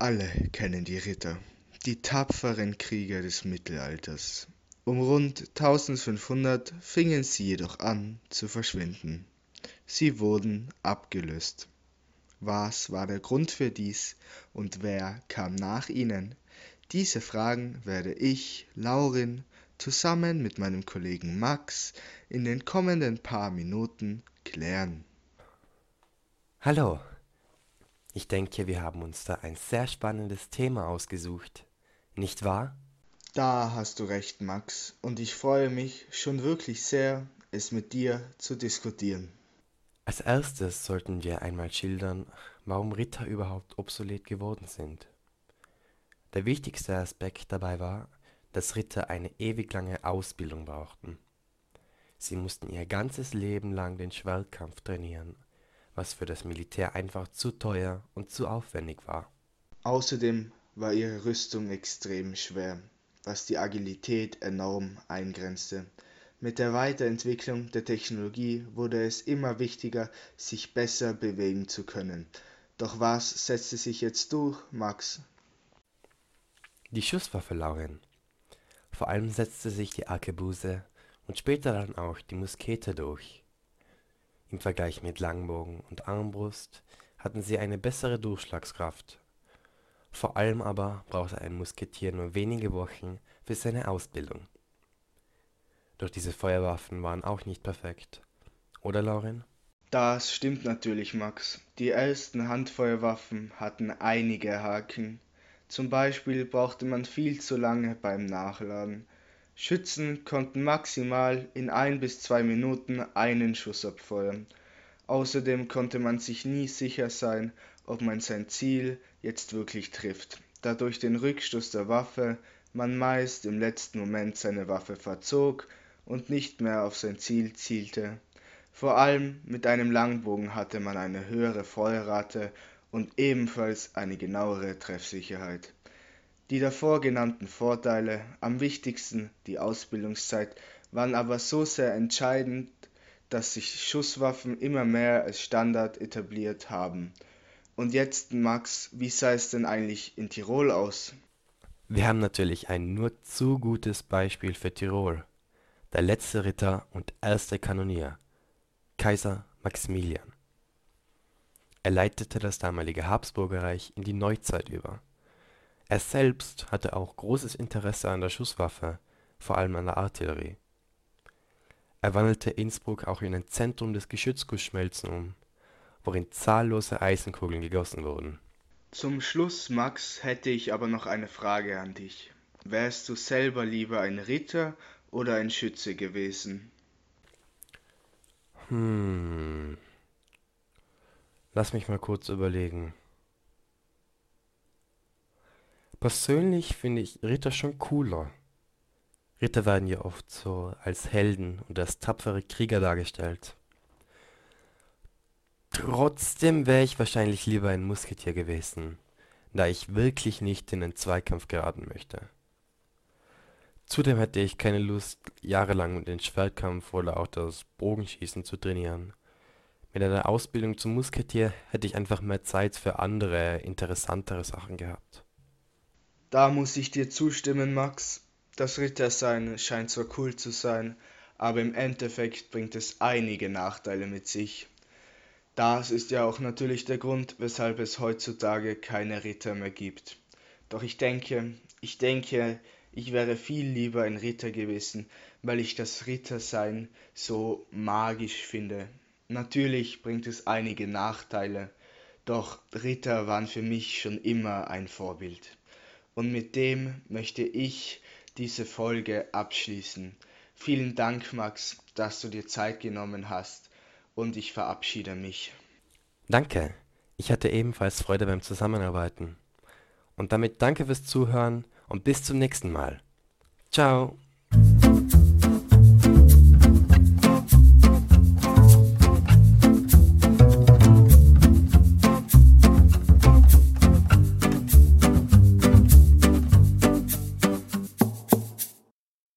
alle kennen die Ritter, die tapferen Krieger des Mittelalters. Um rund 1500 fingen sie jedoch an zu verschwinden. Sie wurden abgelöst. Was war der Grund für dies und wer kam nach ihnen? Diese Fragen werde ich, Laurin, zusammen mit meinem Kollegen Max in den kommenden paar Minuten klären. Hallo. Ich denke, wir haben uns da ein sehr spannendes Thema ausgesucht. Nicht wahr? Da hast du recht, Max, und ich freue mich schon wirklich sehr, es mit dir zu diskutieren. Als erstes sollten wir einmal schildern, warum Ritter überhaupt obsolet geworden sind. Der wichtigste Aspekt dabei war, dass Ritter eine ewig lange Ausbildung brauchten. Sie mussten ihr ganzes Leben lang den Schwertkampf trainieren, was für das Militär einfach zu teuer und zu aufwendig war. Außerdem war ihre Rüstung extrem schwer, was die Agilität enorm eingrenzte. Mit der Weiterentwicklung der Technologie wurde es immer wichtiger, sich besser bewegen zu können. Doch was setzte sich jetzt durch, Max? Die Schusswaffe, Lauren. Vor allem setzte sich die Arkebuse und später dann auch die Muskete durch. Im Vergleich mit Langbogen und Armbrust hatten sie eine bessere Durchschlagskraft. Vor allem aber brauchte ein Musketier nur wenige Wochen für seine Ausbildung. Doch diese Feuerwaffen waren auch nicht perfekt. Oder, Lauren? Das stimmt natürlich, Max. Die ersten Handfeuerwaffen hatten einige Haken. Zum Beispiel brauchte man viel zu lange beim Nachladen. Schützen konnten maximal in ein bis zwei Minuten einen Schuss abfeuern. Außerdem konnte man sich nie sicher sein, ob man sein Ziel jetzt wirklich trifft, da durch den Rückstoß der Waffe man meist im letzten Moment seine Waffe verzog und nicht mehr auf sein Ziel zielte. Vor allem mit einem Langbogen hatte man eine höhere Feuerrate und ebenfalls eine genauere Treffsicherheit. Die davor genannten Vorteile, am wichtigsten die Ausbildungszeit, waren aber so sehr entscheidend, dass sich Schusswaffen immer mehr als Standard etabliert haben. Und jetzt, Max, wie sah es denn eigentlich in Tirol aus? Wir haben natürlich ein nur zu gutes Beispiel für Tirol. Der letzte Ritter und erste Kanonier, Kaiser Maximilian. Er leitete das damalige Habsburgerreich in die Neuzeit über. Er selbst hatte auch großes Interesse an der Schusswaffe, vor allem an der Artillerie. Er wandelte Innsbruck auch in ein Zentrum des Geschützgussschmelzen um, worin zahllose Eisenkugeln gegossen wurden. Zum Schluss, Max, hätte ich aber noch eine Frage an dich. Wärst du selber lieber ein Ritter oder ein Schütze gewesen? Hm. Lass mich mal kurz überlegen. Persönlich finde ich Ritter schon cooler. Ritter werden ja oft so als Helden und als tapfere Krieger dargestellt. Trotzdem wäre ich wahrscheinlich lieber ein Musketier gewesen, da ich wirklich nicht in den Zweikampf geraten möchte. Zudem hätte ich keine Lust, jahrelang den Schwertkampf oder auch das Bogenschießen zu trainieren. Mit einer Ausbildung zum Musketier hätte ich einfach mehr Zeit für andere, interessantere Sachen gehabt. Da muss ich dir zustimmen, Max. Das Rittersein scheint zwar cool zu sein, aber im Endeffekt bringt es einige Nachteile mit sich. Das ist ja auch natürlich der Grund, weshalb es heutzutage keine Ritter mehr gibt. Doch ich denke, ich denke, ich wäre viel lieber ein Ritter gewesen, weil ich das Rittersein so magisch finde. Natürlich bringt es einige Nachteile, doch Ritter waren für mich schon immer ein Vorbild. Und mit dem möchte ich diese Folge abschließen. Vielen Dank, Max, dass du dir Zeit genommen hast und ich verabschiede mich. Danke, ich hatte ebenfalls Freude beim Zusammenarbeiten. Und damit danke fürs Zuhören und bis zum nächsten Mal. Ciao.